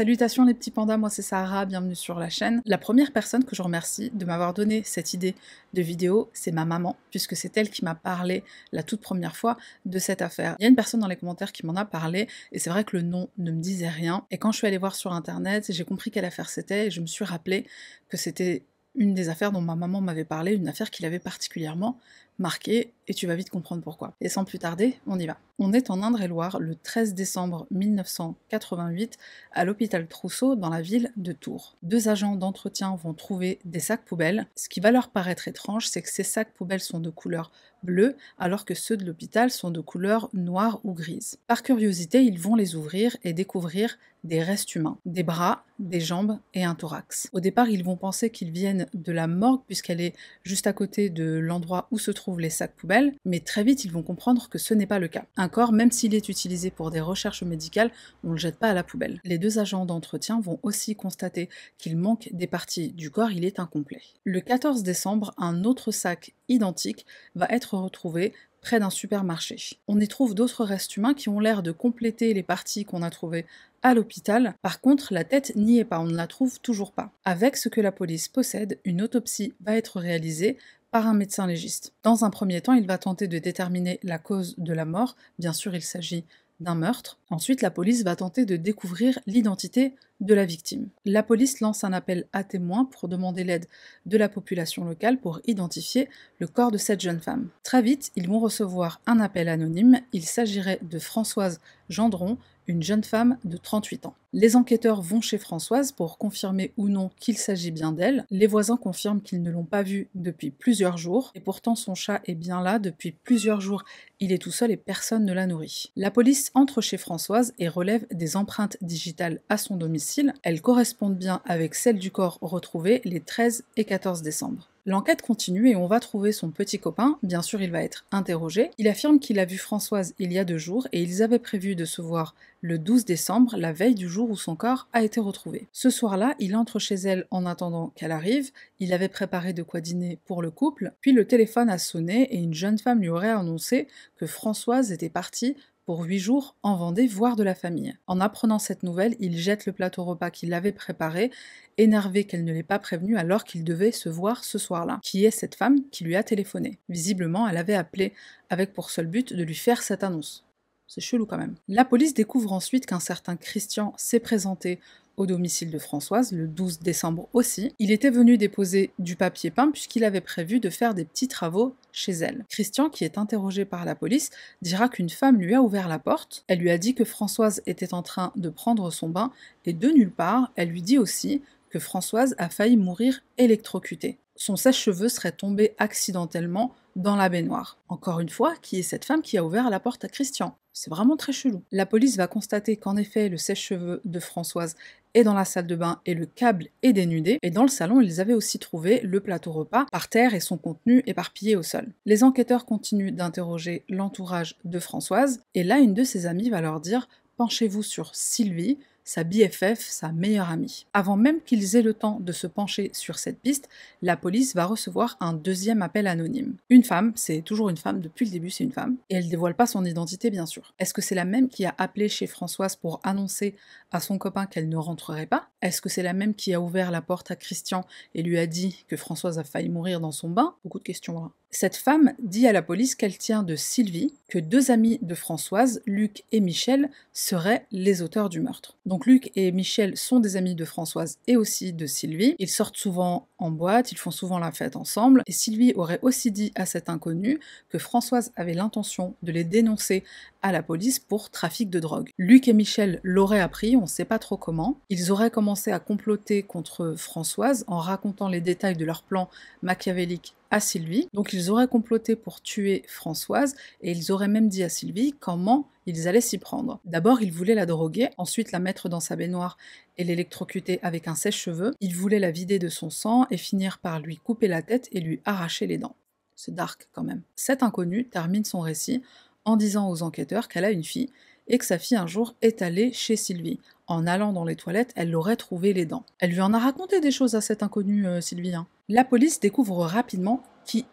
Salutations les petits pandas, moi c'est Sarah, bienvenue sur la chaîne. La première personne que je remercie de m'avoir donné cette idée de vidéo, c'est ma maman, puisque c'est elle qui m'a parlé la toute première fois de cette affaire. Il y a une personne dans les commentaires qui m'en a parlé, et c'est vrai que le nom ne me disait rien. Et quand je suis allée voir sur internet, j'ai compris quelle affaire c'était, et je me suis rappelé que c'était une des affaires dont ma maman m'avait parlé, une affaire qui l'avait particulièrement marquée, et tu vas vite comprendre pourquoi. Et sans plus tarder, on y va. On est en Indre-et-Loire le 13 décembre 1988 à l'hôpital Trousseau dans la ville de Tours. Deux agents d'entretien vont trouver des sacs poubelles. Ce qui va leur paraître étrange, c'est que ces sacs poubelles sont de couleur bleue alors que ceux de l'hôpital sont de couleur noire ou grise. Par curiosité, ils vont les ouvrir et découvrir des restes humains, des bras, des jambes et un thorax. Au départ, ils vont penser qu'ils viennent de la morgue puisqu'elle est juste à côté de l'endroit où se trouvent les sacs poubelles, mais très vite ils vont comprendre que ce n'est pas le cas. Un corps, même s'il est utilisé pour des recherches médicales, on ne le jette pas à la poubelle. Les deux agents d'entretien vont aussi constater qu'il manque des parties du corps, il est incomplet. Le 14 décembre, un autre sac identique va être retrouvé près d'un supermarché. On y trouve d'autres restes humains qui ont l'air de compléter les parties qu'on a trouvées à l'hôpital. Par contre, la tête n'y est pas, on ne la trouve toujours pas. Avec ce que la police possède, une autopsie va être réalisée par un médecin légiste. Dans un premier temps, il va tenter de déterminer la cause de la mort. Bien sûr, il s'agit d'un meurtre. Ensuite, la police va tenter de découvrir l'identité de la victime. La police lance un appel à témoins pour demander l'aide de la population locale pour identifier le corps de cette jeune femme. Très vite, ils vont recevoir un appel anonyme. Il s'agirait de Françoise Gendron, une jeune femme de 38 ans. Les enquêteurs vont chez Françoise pour confirmer ou non qu'il s'agit bien d'elle. Les voisins confirment qu'ils ne l'ont pas vue depuis plusieurs jours, et pourtant son chat est bien là depuis plusieurs jours. Il est tout seul et personne ne l'a nourri. La police entre chez Françoise et relève des empreintes digitales à son domicile. Elles correspondent bien avec celles du corps retrouvé les 13 et 14 décembre. L'enquête continue et on va trouver son petit copain, bien sûr il va être interrogé. Il affirme qu'il a vu Françoise il y a deux jours et ils avaient prévu de se voir le 12 décembre, la veille du jour où son corps a été retrouvé. Ce soir-là, il entre chez elle en attendant qu'elle arrive, il avait préparé de quoi dîner pour le couple, puis le téléphone a sonné et une jeune femme lui aurait annoncé que Françoise était partie pour huit jours en Vendée voir de la famille. En apprenant cette nouvelle, il jette le plateau repas qu'il avait préparé, énervé qu'elle ne l'ait pas prévenu alors qu'il devait se voir ce soir-là. Qui est cette femme qui lui a téléphoné? Visiblement, elle avait appelé avec pour seul but de lui faire cette annonce. C'est chelou quand même. La police découvre ensuite qu'un certain Christian s'est présenté au domicile de Françoise le 12 décembre aussi. Il était venu déposer du papier peint puisqu'il avait prévu de faire des petits travaux chez elle. Christian, qui est interrogé par la police, dira qu'une femme lui a ouvert la porte. Elle lui a dit que Françoise était en train de prendre son bain et de nulle part, elle lui dit aussi que Françoise a failli mourir électrocutée. Son sèche-cheveux serait tombé accidentellement dans la baignoire. Encore une fois, qui est cette femme qui a ouvert la porte à Christian? C'est vraiment très chelou. La police va constater qu'en effet, le sèche-cheveux de Françoise est dans la salle de bain et le câble est dénudé. Et dans le salon, ils avaient aussi trouvé le plateau repas par terre et son contenu éparpillé au sol. Les enquêteurs continuent d'interroger l'entourage de Françoise. Et là, une de ses amies va leur dire Penchez-vous sur Sylvie, sa BFF, sa meilleure amie. Avant même qu'ils aient le temps de se pencher sur cette piste, la police va recevoir un deuxième appel anonyme. Une femme, c'est toujours une femme, depuis le début c'est une femme, et elle dévoile pas son identité bien sûr. Est-ce que c'est la même qui a appelé chez Françoise pour annoncer à son copain qu'elle ne rentrerait pas? Est-ce que c'est la même qui a ouvert la porte à Christian et lui a dit que Françoise a failli mourir dans son bain? Beaucoup de questions là. Cette femme dit à la police qu'elle tient de Sylvie, que deux amis de Françoise, Luc et Michel, seraient les auteurs du meurtre. Donc Luc et Michel sont des amis de Françoise et aussi de Sylvie. Ils sortent souvent en boîte, ils font souvent la fête ensemble, et Sylvie aurait aussi dit à cet inconnu que Françoise avait l'intention de les dénoncer à la police pour trafic de drogue. Luc et Michel l'auraient appris, on ne sait pas trop comment. Ils auraient commencé à comploter contre Françoise en racontant les détails de leur plan machiavélique à Sylvie. Donc ils auraient comploté pour tuer Françoise et ils auraient même dit à Sylvie comment ils allaient s'y prendre. D'abord, ils voulaient la droguer, ensuite la mettre dans sa baignoire et l'électrocuter avec un sèche-cheveux. Ils voulaient la vider de son sang et finir par lui couper la tête et lui arracher les dents. C'est dark quand même. Cet inconnu termine son récit en disant aux enquêteurs qu'elle a une fille et que sa fille un jour est allée chez Sylvie. En allant dans les toilettes, elle l'aurait trouvé les dents. Elle lui en a raconté des choses à cet inconnu, euh, Sylvie. Hein. La police découvre rapidement qui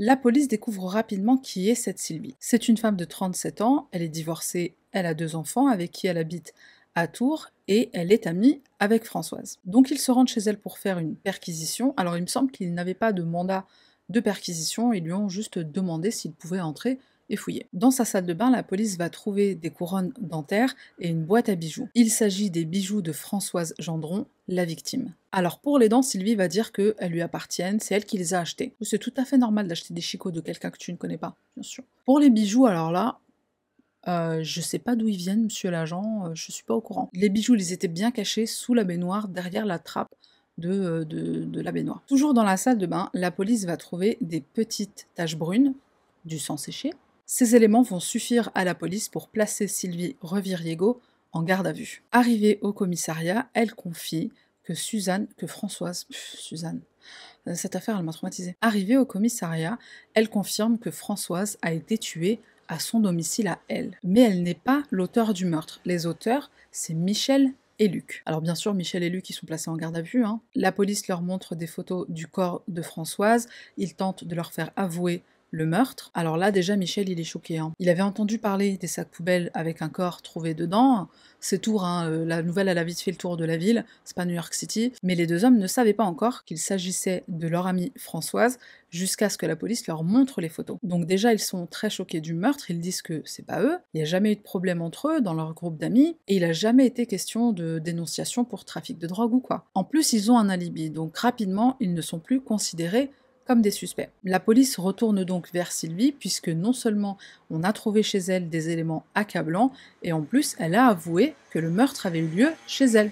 la police découvre rapidement qui est cette Sylvie. C'est une femme de 37 ans, elle est divorcée, elle a deux enfants avec qui elle habite à Tours et elle est amie avec Françoise. Donc ils se rendent chez elle pour faire une perquisition. Alors il me semble qu'ils n'avaient pas de mandat de perquisition, ils lui ont juste demandé s'il pouvait entrer et fouiller. Dans sa salle de bain, la police va trouver des couronnes dentaires et une boîte à bijoux. Il s'agit des bijoux de Françoise Gendron, la victime. Alors pour les dents, Sylvie va dire qu'elles lui appartiennent, c'est elle qui les a achetées. C'est tout à fait normal d'acheter des chicots de quelqu'un que tu ne connais pas, bien sûr. Pour les bijoux, alors là, euh, je sais pas d'où ils viennent, monsieur l'agent, euh, je suis pas au courant. Les bijoux, ils étaient bien cachés sous la baignoire, derrière la trappe de, euh, de, la baignoire. Toujours dans la salle de bain, la police va trouver des petites taches brunes, du sang séché. Ces éléments vont suffire à la police pour placer Sylvie Reviriego en garde à vue. Arrivée au commissariat, elle confie que Suzanne, que Françoise, Suzanne, cette affaire elle m'a traumatisée. Arrivée au commissariat, elle confirme que Françoise a été tuée à son domicile à elle. Mais elle n'est pas l'auteur du meurtre. Les auteurs, c'est Michel et Luc. Alors bien sûr, Michel et Luc, ils sont placés en garde à vue. Hein. La police leur montre des photos du corps de Françoise. Ils tentent de leur faire avouer le meurtre. Alors là, déjà, Michel, il est choqué. Hein. Il avait entendu parler des sacs poubelles avec un corps trouvé dedans. C'est tour, hein, euh, la nouvelle, elle a vite fait le tour de la ville, c'est pas New York City. Mais les deux hommes ne savaient pas encore qu'il s'agissait de leur amie Françoise jusqu'à ce que la police leur montre les photos. Donc déjà, ils sont très choqués du meurtre, ils disent que c'est pas eux, il n'y a jamais eu de problème entre eux dans leur groupe d'amis, et il a jamais été question de dénonciation pour trafic de drogue ou quoi. En plus, ils ont un alibi, donc rapidement, ils ne sont plus considérés des suspects. La police retourne donc vers Sylvie puisque non seulement on a trouvé chez elle des éléments accablants, et en plus elle a avoué que le meurtre avait eu lieu chez elle.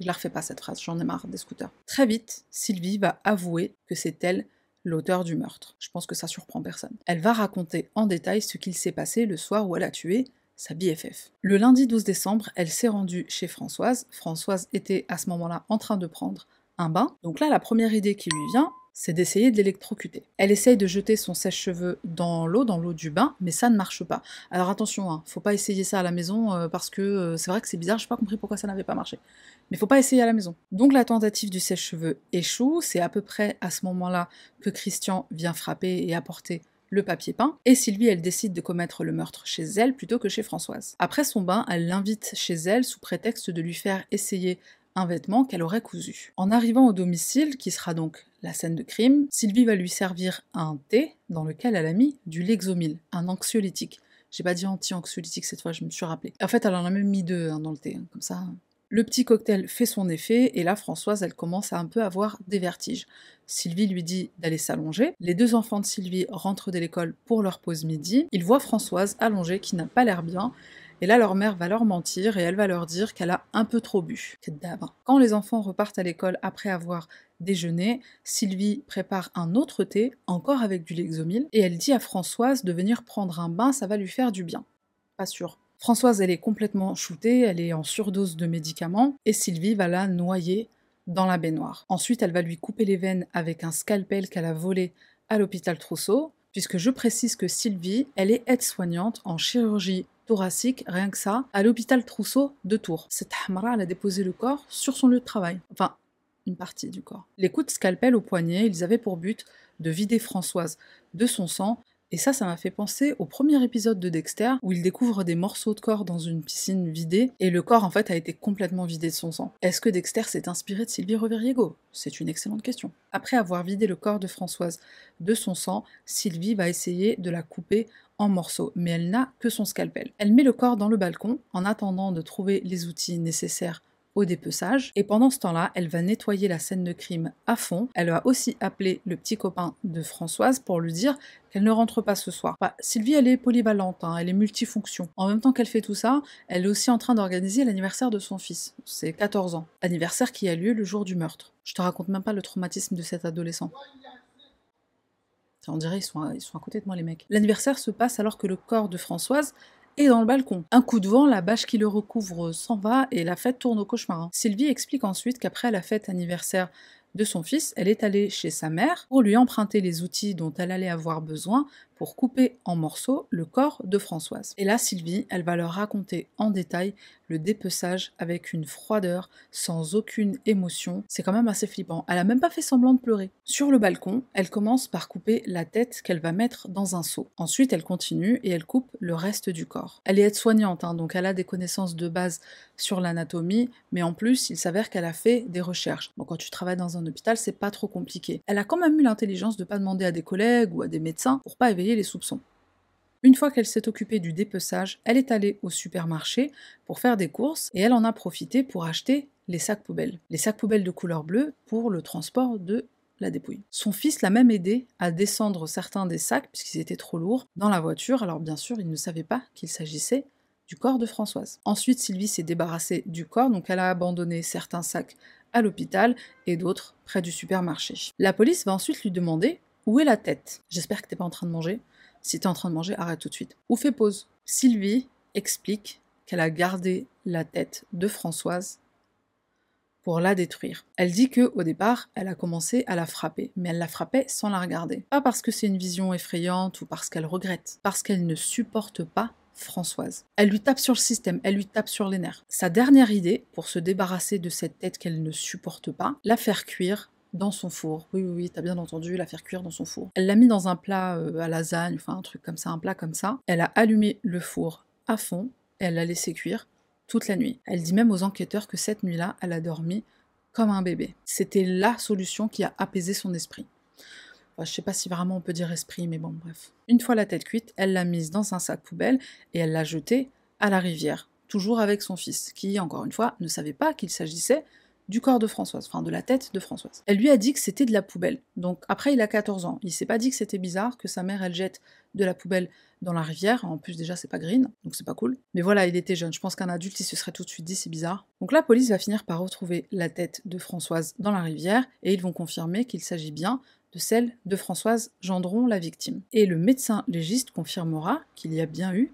Je la refais pas cette phrase, j'en ai marre des scooters. Très vite, Sylvie va avouer que c'est elle l'auteur du meurtre. Je pense que ça surprend personne. Elle va raconter en détail ce qu'il s'est passé le soir où elle a tué sa BFF. Le lundi 12 décembre, elle s'est rendue chez Françoise. Françoise était à ce moment-là en train de prendre un bain. Donc là, la première idée qui lui vient, c'est d'essayer de l'électrocuter. Elle essaye de jeter son sèche-cheveux dans l'eau, dans l'eau du bain, mais ça ne marche pas. Alors attention, hein, faut pas essayer ça à la maison euh, parce que euh, c'est vrai que c'est bizarre, je n'ai pas compris pourquoi ça n'avait pas marché. Mais faut pas essayer à la maison. Donc la tentative du sèche-cheveux échoue, c'est à peu près à ce moment-là que Christian vient frapper et apporter le papier peint, et Sylvie, elle décide de commettre le meurtre chez elle plutôt que chez Françoise. Après son bain, elle l'invite chez elle sous prétexte de lui faire essayer un vêtement qu'elle aurait cousu. En arrivant au domicile, qui sera donc la scène de crime, Sylvie va lui servir un thé dans lequel elle a mis du Lexomil, un anxiolytique. J'ai pas dit anti-anxiolytique cette fois, je me suis rappelé. En fait, elle en a même mis deux hein, dans le thé, hein, comme ça. Le petit cocktail fait son effet, et là, Françoise, elle commence à un peu avoir des vertiges. Sylvie lui dit d'aller s'allonger. Les deux enfants de Sylvie rentrent de l'école pour leur pause midi. Ils voient Françoise allongée, qui n'a pas l'air bien, et là, leur mère va leur mentir et elle va leur dire qu'elle a un peu trop bu. Quand les enfants repartent à l'école après avoir déjeuné, Sylvie prépare un autre thé, encore avec du Lexomil, et elle dit à Françoise de venir prendre un bain, ça va lui faire du bien. Pas sûr. Françoise, elle est complètement shootée, elle est en surdose de médicaments, et Sylvie va la noyer dans la baignoire. Ensuite, elle va lui couper les veines avec un scalpel qu'elle a volé à l'hôpital Trousseau, puisque je précise que Sylvie, elle est aide-soignante en chirurgie rien que ça, à l'hôpital Trousseau de Tours. Cette Hamra, elle a déposé le corps sur son lieu de travail. Enfin, une partie du corps. Les coups de scalpel au poignet, ils avaient pour but de vider Françoise de son sang et ça, ça m'a fait penser au premier épisode de Dexter, où il découvre des morceaux de corps dans une piscine vidée, et le corps en fait a été complètement vidé de son sang. Est-ce que Dexter s'est inspiré de Sylvie Reveriego C'est une excellente question. Après avoir vidé le corps de Françoise de son sang, Sylvie va essayer de la couper morceaux, mais elle n'a que son scalpel. Elle met le corps dans le balcon en attendant de trouver les outils nécessaires au dépeçage. Et pendant ce temps-là, elle va nettoyer la scène de crime à fond. Elle va aussi appeler le petit copain de Françoise pour lui dire qu'elle ne rentre pas ce soir. Bah, Sylvie, elle est polyvalente, hein, elle est multifonction. En même temps qu'elle fait tout ça, elle est aussi en train d'organiser l'anniversaire de son fils. C'est 14 ans. Anniversaire qui a lieu le jour du meurtre. Je te raconte même pas le traumatisme de cet adolescent. On dirait ils sont, à côté de moi les mecs. L'anniversaire se passe alors que le corps de Françoise et dans le balcon. Un coup de vent, la bâche qui le recouvre s'en va et la fête tourne au cauchemar. Sylvie explique ensuite qu'après la fête anniversaire de son fils, elle est allée chez sa mère pour lui emprunter les outils dont elle allait avoir besoin pour couper en morceaux le corps de Françoise. Et là, Sylvie, elle va leur raconter en détail le dépeçage avec une froideur, sans aucune émotion. C'est quand même assez flippant. Elle a même pas fait semblant de pleurer. Sur le balcon, elle commence par couper la tête qu'elle va mettre dans un seau. Ensuite, elle continue et elle coupe le reste du corps. Elle est aide-soignante, hein, donc elle a des connaissances de base sur l'anatomie, mais en plus, il s'avère qu'elle a fait des recherches. Quand tu travailles dans un hôpital, c'est pas trop compliqué. Elle a quand même eu l'intelligence de pas demander à des collègues ou à des médecins pour pas éveiller soupçons. Une fois qu'elle s'est occupée du dépeçage, elle est allée au supermarché pour faire des courses et elle en a profité pour acheter les sacs poubelles. Les sacs poubelles de couleur bleue pour le transport de la dépouille. Son fils l'a même aidé à descendre certains des sacs, puisqu'ils étaient trop lourds, dans la voiture. Alors bien sûr, il ne savait pas qu'il s'agissait du corps de Françoise. Ensuite, Sylvie s'est débarrassée du corps, donc elle a abandonné certains sacs à l'hôpital et d'autres près du supermarché. La police va ensuite lui demander où est la tête? J'espère que t'es pas en train de manger. Si t'es en train de manger, arrête tout de suite. Ou fais pause. Sylvie explique qu'elle a gardé la tête de Françoise pour la détruire. Elle dit que au départ, elle a commencé à la frapper, mais elle la frappait sans la regarder. Pas parce que c'est une vision effrayante ou parce qu'elle regrette, parce qu'elle ne supporte pas Françoise. Elle lui tape sur le système, elle lui tape sur les nerfs. Sa dernière idée, pour se débarrasser de cette tête qu'elle ne supporte pas, la faire cuire dans son four. Oui, oui, oui, t'as bien entendu, la faire cuire dans son four. Elle l'a mis dans un plat euh, à lasagne, enfin un truc comme ça, un plat comme ça. Elle a allumé le four à fond et elle l'a laissé cuire toute la nuit. Elle dit même aux enquêteurs que cette nuit-là, elle a dormi comme un bébé. C'était la solution qui a apaisé son esprit. Enfin, je sais pas si vraiment on peut dire esprit, mais bon, bref. Une fois la tête cuite, elle l'a mise dans un sac poubelle et elle l'a jetée à la rivière, toujours avec son fils, qui, encore une fois, ne savait pas qu'il s'agissait du corps de Françoise, enfin de la tête de Françoise. Elle lui a dit que c'était de la poubelle. Donc après, il a 14 ans. Il s'est pas dit que c'était bizarre que sa mère, elle jette de la poubelle dans la rivière. En plus, déjà, c'est pas green, donc c'est pas cool. Mais voilà, il était jeune. Je pense qu'un adulte, il se serait tout de suite dit c'est bizarre. Donc la police va finir par retrouver la tête de Françoise dans la rivière et ils vont confirmer qu'il s'agit bien de celle de Françoise Gendron, la victime. Et le médecin légiste confirmera qu'il y a bien eu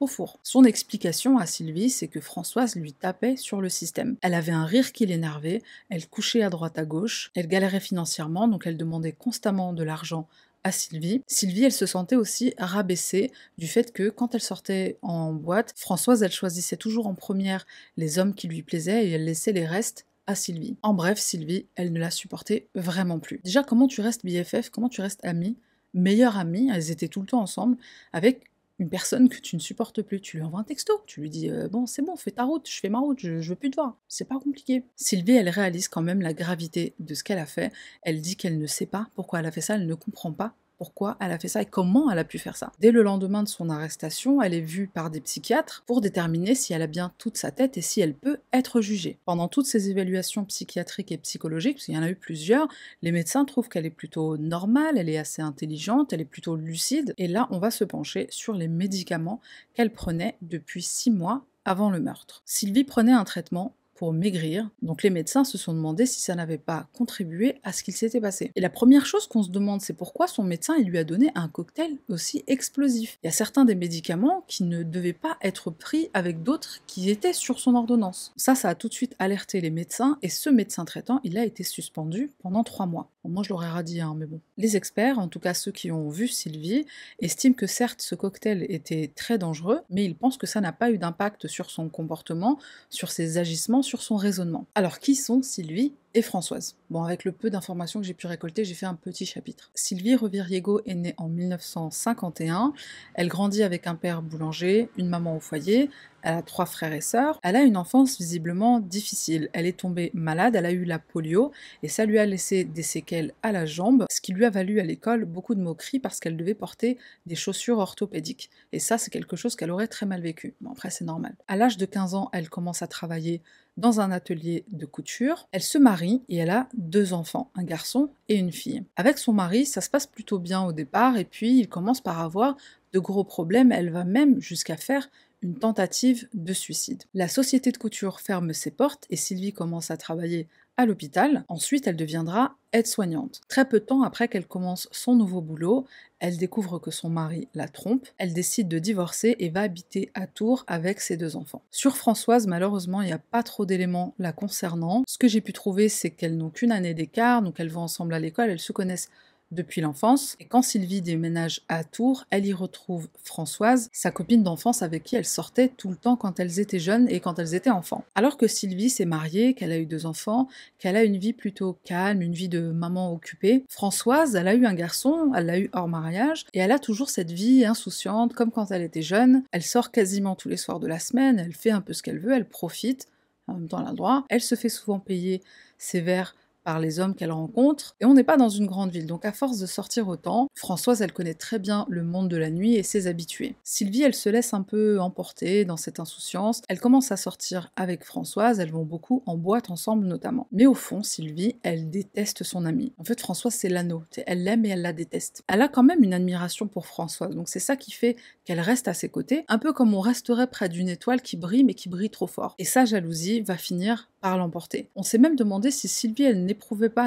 au four. Son explication à Sylvie, c'est que Françoise lui tapait sur le système. Elle avait un rire qui l'énervait, elle couchait à droite à gauche, elle galérait financièrement, donc elle demandait constamment de l'argent à Sylvie. Sylvie, elle se sentait aussi rabaissée du fait que quand elle sortait en boîte, Françoise, elle choisissait toujours en première les hommes qui lui plaisaient et elle laissait les restes à Sylvie. En bref, Sylvie, elle ne la supportait vraiment plus. Déjà, comment tu restes BFF, comment tu restes amie, meilleure amie, elles étaient tout le temps ensemble, avec une personne que tu ne supportes plus, tu lui envoies un texto, tu lui dis euh, bon c'est bon, fais ta route, je fais ma route, je, je veux plus te voir. C'est pas compliqué. Sylvie, elle réalise quand même la gravité de ce qu'elle a fait. Elle dit qu'elle ne sait pas pourquoi elle a fait ça, elle ne comprend pas pourquoi elle a fait ça et comment elle a pu faire ça. Dès le lendemain de son arrestation, elle est vue par des psychiatres pour déterminer si elle a bien toute sa tête et si elle peut être jugée. Pendant toutes ces évaluations psychiatriques et psychologiques, parce qu'il y en a eu plusieurs, les médecins trouvent qu'elle est plutôt normale, elle est assez intelligente, elle est plutôt lucide, et là on va se pencher sur les médicaments qu'elle prenait depuis six mois avant le meurtre. Sylvie prenait un traitement maigrir. Donc les médecins se sont demandé si ça n'avait pas contribué à ce qu'il s'était passé. Et la première chose qu'on se demande, c'est pourquoi son médecin il lui a donné un cocktail aussi explosif. Il y a certains des médicaments qui ne devaient pas être pris avec d'autres qui étaient sur son ordonnance. Ça, ça a tout de suite alerté les médecins et ce médecin traitant, il a été suspendu pendant trois mois. Moi, je l'aurais radie, hein, mais bon. Les experts, en tout cas ceux qui ont vu Sylvie, estiment que certes ce cocktail était très dangereux, mais ils pensent que ça n'a pas eu d'impact sur son comportement, sur ses agissements, sur son raisonnement. Alors qui sont Sylvie et Françoise. Bon, avec le peu d'informations que j'ai pu récolter, j'ai fait un petit chapitre. Sylvie Reviriego est née en 1951. Elle grandit avec un père boulanger, une maman au foyer. Elle a trois frères et sœurs. Elle a une enfance visiblement difficile. Elle est tombée malade, elle a eu la polio et ça lui a laissé des séquelles à la jambe, ce qui lui a valu à l'école beaucoup de moqueries parce qu'elle devait porter des chaussures orthopédiques. Et ça, c'est quelque chose qu'elle aurait très mal vécu. Bon, après, c'est normal. À l'âge de 15 ans, elle commence à travailler dans un atelier de couture. Elle se marie et elle a deux enfants, un garçon et une fille. Avec son mari, ça se passe plutôt bien au départ et puis il commence par avoir de gros problèmes. Elle va même jusqu'à faire une tentative de suicide. La société de couture ferme ses portes et Sylvie commence à travailler à l'hôpital. Ensuite, elle deviendra aide-soignante. Très peu de temps après qu'elle commence son nouveau boulot, elle découvre que son mari la trompe, elle décide de divorcer et va habiter à Tours avec ses deux enfants. Sur Françoise, malheureusement, il n'y a pas trop d'éléments la concernant. Ce que j'ai pu trouver, c'est qu'elles n'ont qu'une année d'écart, donc elles vont ensemble à l'école, elles se connaissent depuis l'enfance. Et quand Sylvie déménage à Tours, elle y retrouve Françoise, sa copine d'enfance avec qui elle sortait tout le temps quand elles étaient jeunes et quand elles étaient enfants. Alors que Sylvie s'est mariée, qu'elle a eu deux enfants, qu'elle a une vie plutôt calme, une vie de maman occupée, Françoise, elle a eu un garçon, elle l'a eu hors mariage, et elle a toujours cette vie insouciante comme quand elle était jeune. Elle sort quasiment tous les soirs de la semaine, elle fait un peu ce qu'elle veut, elle profite, en même temps elle a le droit. Elle se fait souvent payer ses verres les hommes qu'elle rencontre. Et on n'est pas dans une grande ville, donc à force de sortir autant, Françoise, elle connaît très bien le monde de la nuit et ses habitués. Sylvie, elle se laisse un peu emporter dans cette insouciance. Elle commence à sortir avec Françoise, elles vont beaucoup en boîte ensemble notamment. Mais au fond, Sylvie, elle déteste son amie. En fait, Françoise, c'est l'anneau. Elle l'aime et elle la déteste. Elle a quand même une admiration pour Françoise, donc c'est ça qui fait qu'elle reste à ses côtés, un peu comme on resterait près d'une étoile qui brille mais qui brille trop fort. Et sa jalousie va finir par l'emporter. On s'est même demandé si Sylvie, elle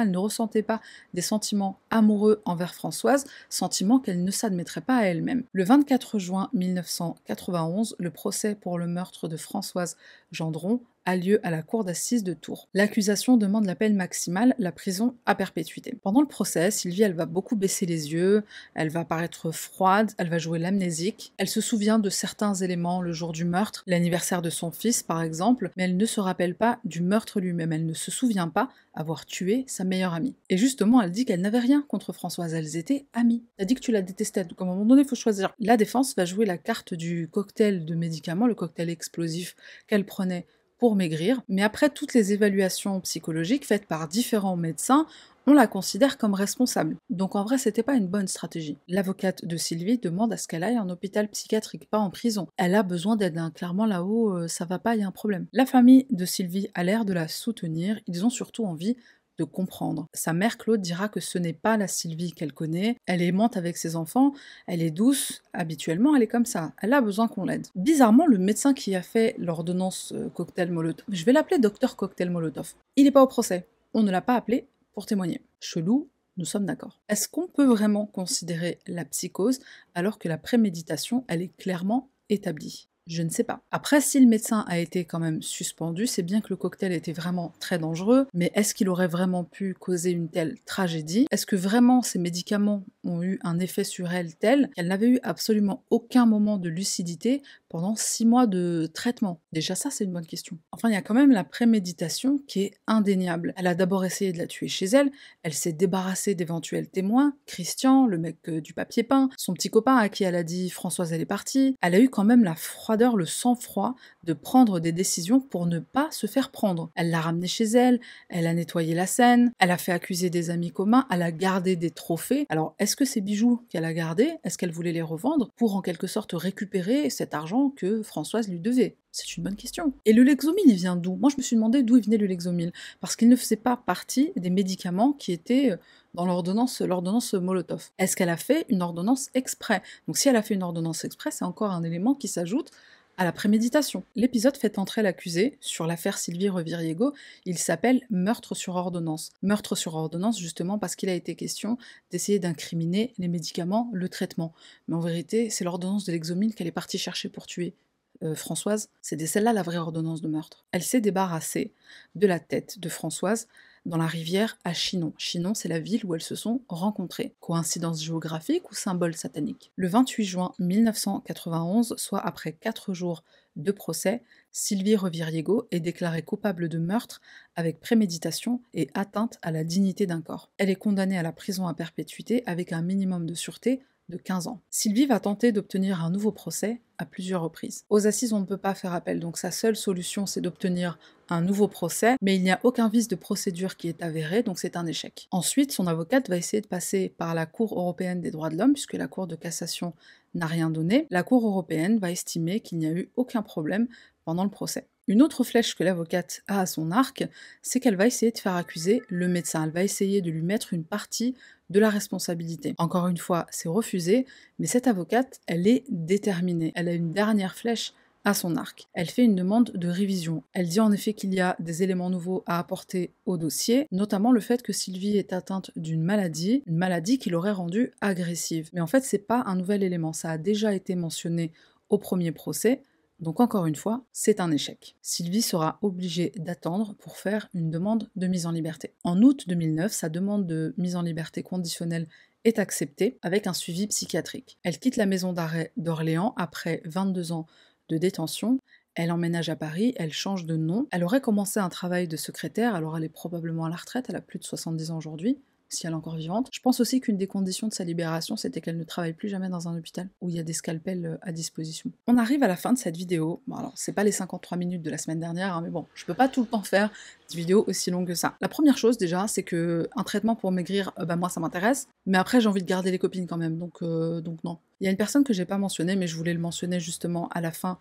elle ne ressentait pas des sentiments amoureux envers Françoise, sentiments qu'elle ne s'admettrait pas à elle-même. Le 24 juin 1991, le procès pour le meurtre de Françoise Gendron a lieu à la cour d'assises de Tours. L'accusation demande la peine maximale, la prison à perpétuité. Pendant le procès, Sylvie, elle va beaucoup baisser les yeux, elle va paraître froide, elle va jouer l'amnésique, elle se souvient de certains éléments le jour du meurtre, l'anniversaire de son fils par exemple, mais elle ne se rappelle pas du meurtre lui-même, elle ne se souvient pas avoir tué sa meilleure amie. Et justement, elle dit qu'elle n'avait rien contre Françoise, elles étaient amies. Elle dit que tu la détestais, donc à un moment donné, il faut choisir. La défense va jouer la carte du cocktail de médicaments, le cocktail explosif qu'elle prenait maigrir, mais après toutes les évaluations psychologiques faites par différents médecins, on la considère comme responsable. Donc en vrai, c'était pas une bonne stratégie. L'avocate de Sylvie demande à ce qu'elle aille en hôpital psychiatrique, pas en prison. Elle a besoin d'aide. Hein. Clairement, là-haut, euh, ça va pas, il y a un problème. La famille de Sylvie a l'air de la soutenir. Ils ont surtout envie comprendre. Sa mère Claude dira que ce n'est pas la Sylvie qu'elle connaît, elle est aimante avec ses enfants, elle est douce, habituellement elle est comme ça, elle a besoin qu'on l'aide. Bizarrement, le médecin qui a fait l'ordonnance euh, cocktail Molotov, je vais l'appeler docteur cocktail Molotov, il n'est pas au procès, on ne l'a pas appelé pour témoigner. Chelou, nous sommes d'accord. Est-ce qu'on peut vraiment considérer la psychose alors que la préméditation, elle est clairement établie? Je ne sais pas. Après, si le médecin a été quand même suspendu, c'est bien que le cocktail était vraiment très dangereux, mais est-ce qu'il aurait vraiment pu causer une telle tragédie? Est-ce que vraiment ces médicaments ont eu un effet sur elle tel qu'elle n'avait eu absolument aucun moment de lucidité pendant six mois de traitement? Déjà ça, c'est une bonne question. Enfin, il y a quand même la préméditation qui est indéniable. Elle a d'abord essayé de la tuer chez elle, elle s'est débarrassée d'éventuels témoins, Christian, le mec euh, du papier peint, son petit copain à qui elle a dit Françoise elle est partie. Elle a eu quand même la le sang-froid de prendre des décisions pour ne pas se faire prendre. Elle l'a ramené chez elle, elle a nettoyé la scène, elle a fait accuser des amis communs, elle a gardé des trophées. Alors, est-ce que ces bijoux qu'elle a gardés, est-ce qu'elle voulait les revendre pour en quelque sorte récupérer cet argent que Françoise lui devait? C'est une bonne question. Et le Lexomil, il vient d'où? Moi, je me suis demandé d'où il venait le Lexomil, parce qu'il ne faisait pas partie des médicaments qui étaient euh, dans l'ordonnance, l'ordonnance Molotov. Est-ce qu'elle a fait une ordonnance exprès? Donc si elle a fait une ordonnance exprès, c'est encore un élément qui s'ajoute à la préméditation. L'épisode fait entrer l'accusé sur l'affaire Sylvie Reviriego. Il s'appelle Meurtre sur ordonnance. Meurtre sur ordonnance justement parce qu'il a été question d'essayer d'incriminer les médicaments, le traitement. Mais en vérité, c'est l'ordonnance de l'exomine qu'elle est partie chercher pour tuer. Euh, Françoise, c'est celle-là la vraie ordonnance de meurtre. Elle s'est débarrassée de la tête de Françoise dans la rivière à Chinon. Chinon, c'est la ville où elles se sont rencontrées. Coïncidence géographique ou symbole satanique? Le 28 juin 1991, soit après 4 jours de procès, Sylvie Reviriego est déclarée coupable de meurtre avec préméditation et atteinte à la dignité d'un corps. Elle est condamnée à la prison à perpétuité avec un minimum de sûreté de 15 ans. Sylvie va tenter d'obtenir un nouveau procès à plusieurs reprises. Aux assises, on ne peut pas faire appel, donc sa seule solution, c'est d'obtenir un nouveau procès, mais il n'y a aucun vice de procédure qui est avéré, donc c'est un échec. Ensuite, son avocate va essayer de passer par la Cour européenne des droits de l'homme, puisque la Cour de cassation n'a rien donné. La Cour européenne va estimer qu'il n'y a eu aucun problème pendant le procès. Une autre flèche que l'avocate a à son arc, c'est qu'elle va essayer de faire accuser le médecin. Elle va essayer de lui mettre une partie de la responsabilité. Encore une fois, c'est refusé, mais cette avocate, elle est déterminée. Elle a une dernière flèche à son arc. Elle fait une demande de révision. Elle dit en effet qu'il y a des éléments nouveaux à apporter au dossier, notamment le fait que Sylvie est atteinte d'une maladie, une maladie qui l'aurait rendue agressive. Mais en fait, c'est pas un nouvel élément, ça a déjà été mentionné au premier procès. Donc encore une fois, c'est un échec. Sylvie sera obligée d'attendre pour faire une demande de mise en liberté. En août 2009, sa demande de mise en liberté conditionnelle est acceptée avec un suivi psychiatrique. Elle quitte la maison d'arrêt d'Orléans après 22 ans de détention. Elle emménage à Paris, elle change de nom. Elle aurait commencé un travail de secrétaire, alors elle est probablement à la retraite, elle a plus de 70 ans aujourd'hui si elle est encore vivante. Je pense aussi qu'une des conditions de sa libération, c'était qu'elle ne travaille plus jamais dans un hôpital où il y a des scalpels euh, à disposition. On arrive à la fin de cette vidéo. Bon, alors, c'est pas les 53 minutes de la semaine dernière, hein, mais bon, je peux pas tout le temps faire des vidéos aussi longues que ça. La première chose, déjà, c'est que un traitement pour maigrir, euh, bah, moi, ça m'intéresse, mais après, j'ai envie de garder les copines quand même, donc, euh, donc non. Il y a une personne que j'ai pas mentionnée, mais je voulais le mentionner justement à la fin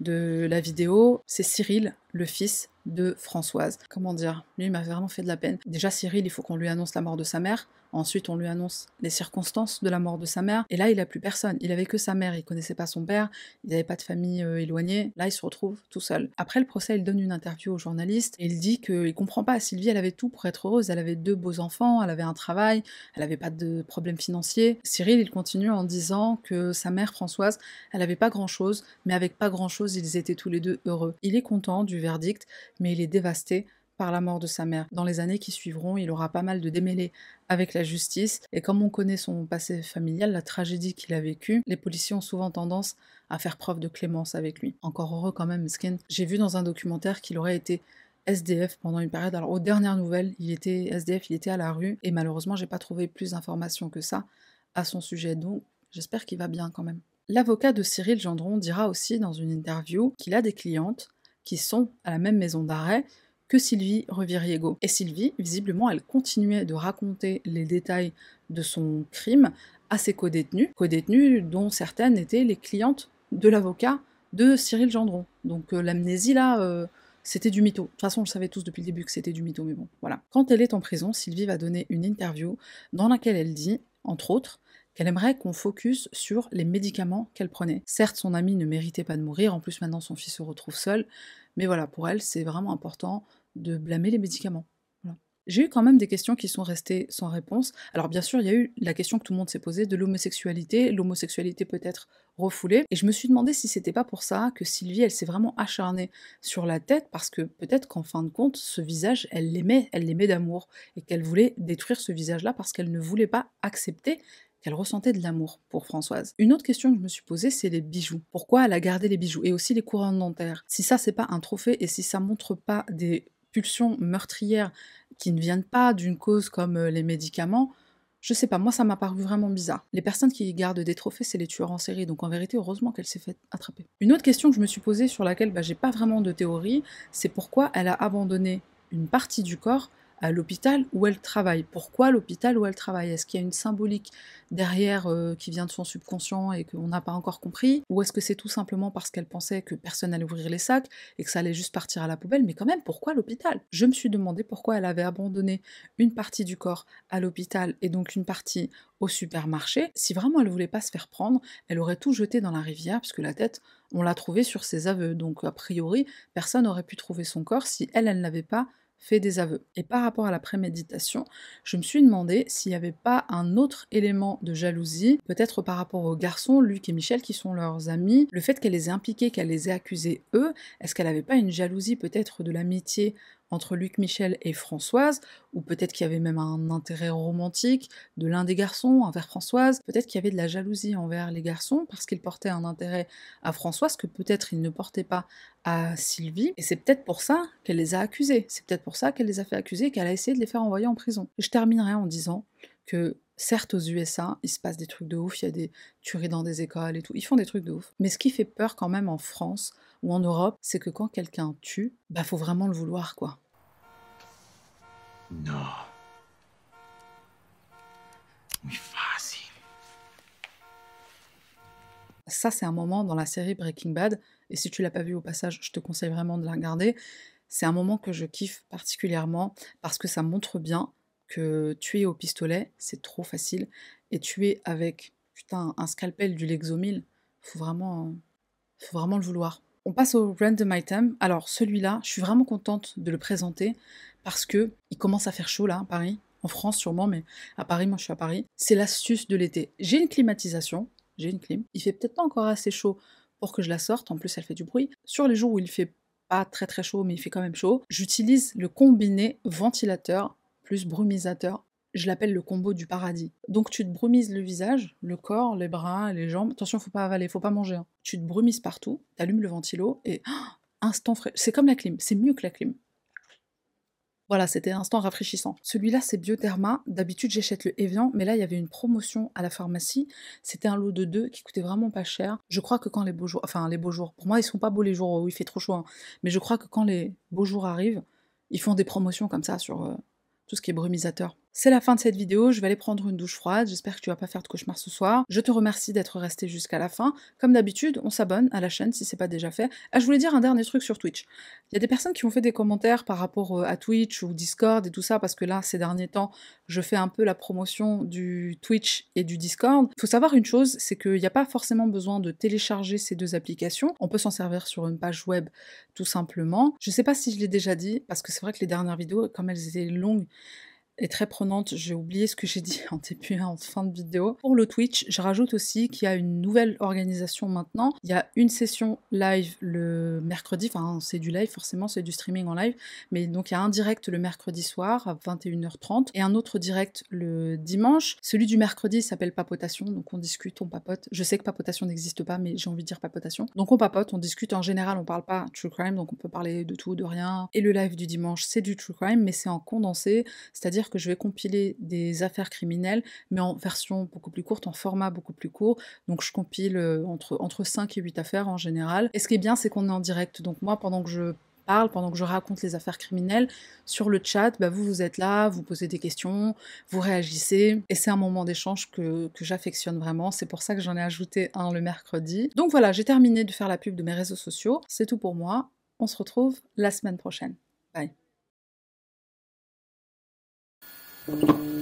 de la vidéo, c'est Cyril, le fils de Françoise. Comment dire Lui, il m'a vraiment fait de la peine. Déjà, Cyril, il faut qu'on lui annonce la mort de sa mère. Ensuite, on lui annonce les circonstances de la mort de sa mère. Et là, il a plus personne. Il avait que sa mère. Il connaissait pas son père. Il n'avait pas de famille euh, éloignée. Là, il se retrouve tout seul. Après le procès, il donne une interview au journaliste et il dit qu'il comprend pas. Sylvie, elle avait tout pour être heureuse. Elle avait deux beaux enfants. Elle avait un travail. Elle avait pas de problèmes financiers. Cyril, il continue en disant que sa mère, Françoise, elle avait pas grand chose, mais avec pas grand chose, ils étaient tous les deux heureux. Il est content du verdict, mais il est dévasté par la mort de sa mère. Dans les années qui suivront, il aura pas mal de démêlés avec la justice, et comme on connaît son passé familial, la tragédie qu'il a vécue, les policiers ont souvent tendance à faire preuve de clémence avec lui. Encore heureux quand même, Skin. J'ai vu dans un documentaire qu'il aurait été SDF pendant une période. Alors aux dernières nouvelles, il était SDF, il était à la rue, et malheureusement, j'ai pas trouvé plus d'informations que ça à son sujet. Donc, j'espère qu'il va bien quand même. L'avocat de Cyril Gendron dira aussi dans une interview qu'il a des clientes qui sont à la même maison d'arrêt que Sylvie Reviriego. Et Sylvie, visiblement, elle continuait de raconter les détails de son crime à ses co-détenues, co-détenues dont certaines étaient les clientes de l'avocat de Cyril Gendron. Donc euh, l'amnésie là, euh, c'était du mytho. De toute façon, on le savait tous depuis le début que c'était du mytho, mais bon, voilà. Quand elle est en prison, Sylvie va donner une interview dans laquelle elle dit, entre autres, qu'elle aimerait qu'on focus sur les médicaments qu'elle prenait. Certes, son amie ne méritait pas de mourir, en plus maintenant son fils se retrouve seul, mais voilà, pour elle, c'est vraiment important de blâmer les médicaments. J'ai eu quand même des questions qui sont restées sans réponse. Alors bien sûr, il y a eu la question que tout le monde s'est posée de l'homosexualité, l'homosexualité peut être refoulée, et je me suis demandé si c'était pas pour ça que Sylvie, elle s'est vraiment acharnée sur la tête, parce que peut-être qu'en fin de compte, ce visage, elle l'aimait, elle l'aimait d'amour, et qu'elle voulait détruire ce visage-là parce qu'elle ne voulait pas accepter qu'elle ressentait de l'amour pour Françoise. Une autre question que je me suis posée, c'est les bijoux. Pourquoi elle a gardé les bijoux? Et aussi les couronnes dentaires Si ça, c'est pas un trophée et si ça montre pas des pulsions meurtrières qui ne viennent pas d'une cause comme euh, les médicaments, je sais pas, moi ça m'a paru vraiment bizarre. Les personnes qui gardent des trophées, c'est les tueurs en série, donc en vérité, heureusement qu'elle s'est fait attraper. Une autre question que je me suis posée sur laquelle bah, j'ai pas vraiment de théorie, c'est pourquoi elle a abandonné une partie du corps à l'hôpital où elle travaille. Pourquoi l'hôpital où elle travaille? Est-ce qu'il y a une symbolique derrière euh, qui vient de son subconscient et qu'on n'a pas encore compris? Ou est-ce que c'est tout simplement parce qu'elle pensait que personne allait ouvrir les sacs et que ça allait juste partir à la poubelle? Mais quand même, pourquoi l'hôpital? Je me suis demandé pourquoi elle avait abandonné une partie du corps à l'hôpital et donc une partie au supermarché. Si vraiment elle voulait pas se faire prendre, elle aurait tout jeté dans la rivière puisque la tête, on l'a trouvée sur ses aveux. Donc a priori, personne n'aurait pu trouver son corps si elle, elle n'avait pas fait des aveux. Et par rapport à la préméditation, je me suis demandé s'il n'y avait pas un autre élément de jalousie, peut-être par rapport aux garçons, Luc et Michel, qui sont leurs amis, le fait qu'elle les ait impliqués, qu'elle les ait accusés eux, est-ce qu'elle n'avait pas une jalousie peut-être de l'amitié entre Luc Michel et Françoise, ou peut-être qu'il y avait même un intérêt romantique de l'un des garçons envers Françoise, peut-être qu'il y avait de la jalousie envers les garçons parce qu'ils portaient un intérêt à Françoise que peut-être ils ne portaient pas à Sylvie, et c'est peut-être pour ça qu'elle les a accusés, c'est peut-être pour ça qu'elle les a fait accuser et qu'elle a essayé de les faire envoyer en prison. Je terminerai en disant que certes aux USA, il se passe des trucs de ouf, il y a des tueries dans des écoles et tout, ils font des trucs de ouf. Mais ce qui fait peur quand même en France ou en Europe, c'est que quand quelqu'un tue, bah faut vraiment le vouloir quoi. Non. Oui, facile. Ça, c'est un moment dans la série Breaking Bad, et si tu l'as pas vu au passage, je te conseille vraiment de la regarder. C'est un moment que je kiffe particulièrement parce que ça montre bien que tuer au pistolet, c'est trop facile, et tuer avec un scalpel du Lexomil, faut faut vraiment le vouloir. On passe au random item. Alors celui-là, je suis vraiment contente de le présenter parce que il commence à faire chaud là à Paris, en France sûrement, mais à Paris, moi je suis à Paris. C'est l'astuce de l'été. J'ai une climatisation, j'ai une clim. Il fait peut-être pas encore assez chaud pour que je la sorte, en plus elle fait du bruit. Sur les jours où il fait pas très très chaud, mais il fait quand même chaud, j'utilise le combiné ventilateur plus brumisateur je l'appelle le combo du paradis. Donc tu te brumises le visage, le corps, les bras, les jambes. Attention, faut pas avaler, faut pas manger. Hein. Tu te brumises partout, t'allumes le ventilo et instant frais. C'est comme la clim, c'est mieux que la clim. Voilà, c'était instant rafraîchissant. Celui-là, c'est Biotherma. D'habitude, j'achète le Evian, mais là, il y avait une promotion à la pharmacie. C'était un lot de deux qui coûtait vraiment pas cher. Je crois que quand les beaux jours, enfin les beaux jours, pour moi, ils sont pas beaux les jours où il fait trop chaud, hein. mais je crois que quand les beaux jours arrivent, ils font des promotions comme ça sur euh, tout ce qui est brumisateur. C'est la fin de cette vidéo, je vais aller prendre une douche froide, j'espère que tu vas pas faire de cauchemar ce soir. Je te remercie d'être resté jusqu'à la fin. Comme d'habitude, on s'abonne à la chaîne si c'est pas déjà fait. Ah, je voulais dire un dernier truc sur Twitch. Il y a des personnes qui ont fait des commentaires par rapport euh, à Twitch ou Discord et tout ça, parce que là, ces derniers temps, je fais un peu la promotion du Twitch et du Discord. Il faut savoir une chose, c'est qu'il n'y a pas forcément besoin de télécharger ces deux applications. On peut s'en servir sur une page web tout simplement. Je sais pas si je l'ai déjà dit, parce que c'est vrai que les dernières vidéos, comme elles étaient longues, est très prenante. J'ai oublié ce que j'ai dit en début, en fin de vidéo. Pour le Twitch, je rajoute aussi qu'il y a une nouvelle organisation maintenant. Il y a une session live le mercredi, enfin c'est du live forcément, c'est du streaming en live, mais donc il y a un direct le mercredi soir à 21h30 et un autre direct le dimanche. Celui du mercredi s'appelle Papotation, donc on discute, on papote. Je sais que Papotation n'existe pas, mais j'ai envie de dire Papotation. Donc on papote, on discute. En général, on parle pas true crime, donc on peut parler de tout, de rien. Et le live du dimanche, c'est du true crime, mais c'est en condensé, c'est-à-dire que je vais compiler des affaires criminelles, mais en version beaucoup plus courte, en format beaucoup plus court. Donc je compile euh, entre, entre 5 et 8 affaires en général. Et ce qui est bien, c'est qu'on est en direct. Donc moi, pendant que je parle, pendant que je raconte les affaires criminelles, sur le chat, bah vous, vous êtes là, vous posez des questions, vous réagissez, et c'est un moment d'échange que, que j'affectionne vraiment, c'est pour ça que j'en ai ajouté un le mercredi. Donc voilà, j'ai terminé de faire la pub de mes réseaux sociaux, c'est tout pour moi, on se retrouve la semaine prochaine. 嗯。